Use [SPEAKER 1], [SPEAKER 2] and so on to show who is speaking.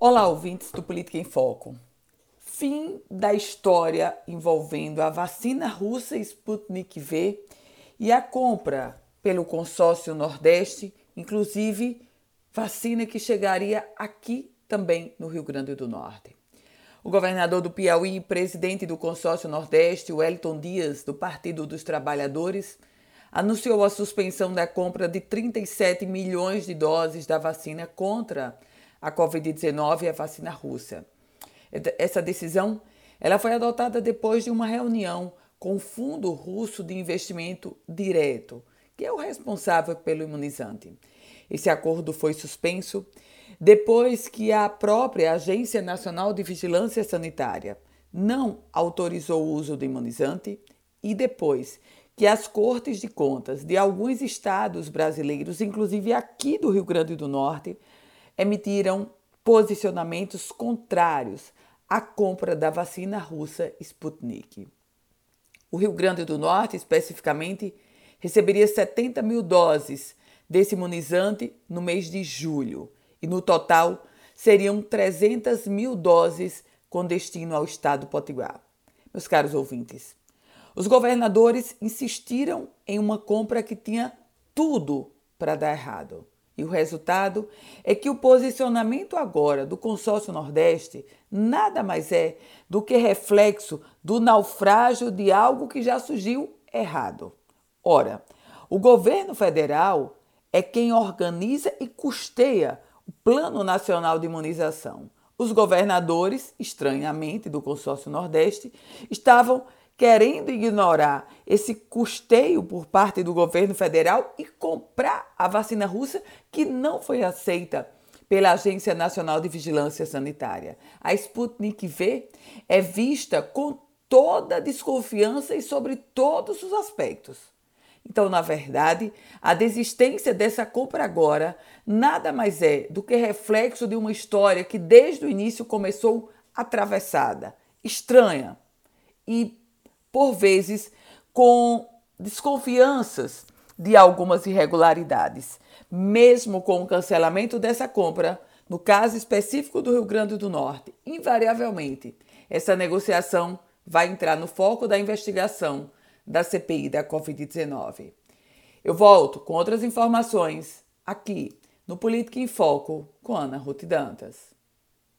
[SPEAKER 1] Olá, ouvintes do Política em Foco. Fim da história envolvendo a vacina russa Sputnik V e a compra pelo consórcio Nordeste, inclusive vacina que chegaria aqui também no Rio Grande do Norte. O governador do Piauí e presidente do consórcio Nordeste, Wellington Dias, do Partido dos Trabalhadores, anunciou a suspensão da compra de 37 milhões de doses da vacina contra a Covid-19 e a vacina russa. Essa decisão ela foi adotada depois de uma reunião com o Fundo Russo de Investimento Direto, que é o responsável pelo imunizante. Esse acordo foi suspenso depois que a própria Agência Nacional de Vigilância Sanitária não autorizou o uso do imunizante e depois que as cortes de contas de alguns estados brasileiros, inclusive aqui do Rio Grande do Norte, emitiram posicionamentos contrários à compra da vacina russa Sputnik. O Rio Grande do Norte, especificamente, receberia 70 mil doses desse imunizante no mês de julho, e no total seriam 300 mil doses com destino ao estado potiguar. Meus caros ouvintes, os governadores insistiram em uma compra que tinha tudo para dar errado. E o resultado é que o posicionamento agora do consórcio Nordeste nada mais é do que reflexo do naufrágio de algo que já surgiu errado. Ora, o governo federal é quem organiza e custeia o Plano Nacional de Imunização. Os governadores, estranhamente, do consórcio Nordeste, estavam querendo ignorar esse custeio por parte do governo federal e comprar a vacina russa que não foi aceita pela Agência Nacional de Vigilância Sanitária. A Sputnik V é vista com toda desconfiança e sobre todos os aspectos. Então, na verdade, a desistência dessa compra agora nada mais é do que reflexo de uma história que desde o início começou atravessada, estranha e por vezes com desconfianças de algumas irregularidades. Mesmo com o cancelamento dessa compra, no caso específico do Rio Grande do Norte, invariavelmente, essa negociação vai entrar no foco da investigação da CPI da Covid-19. Eu volto com outras informações aqui no Política em Foco com Ana Ruth Dantas.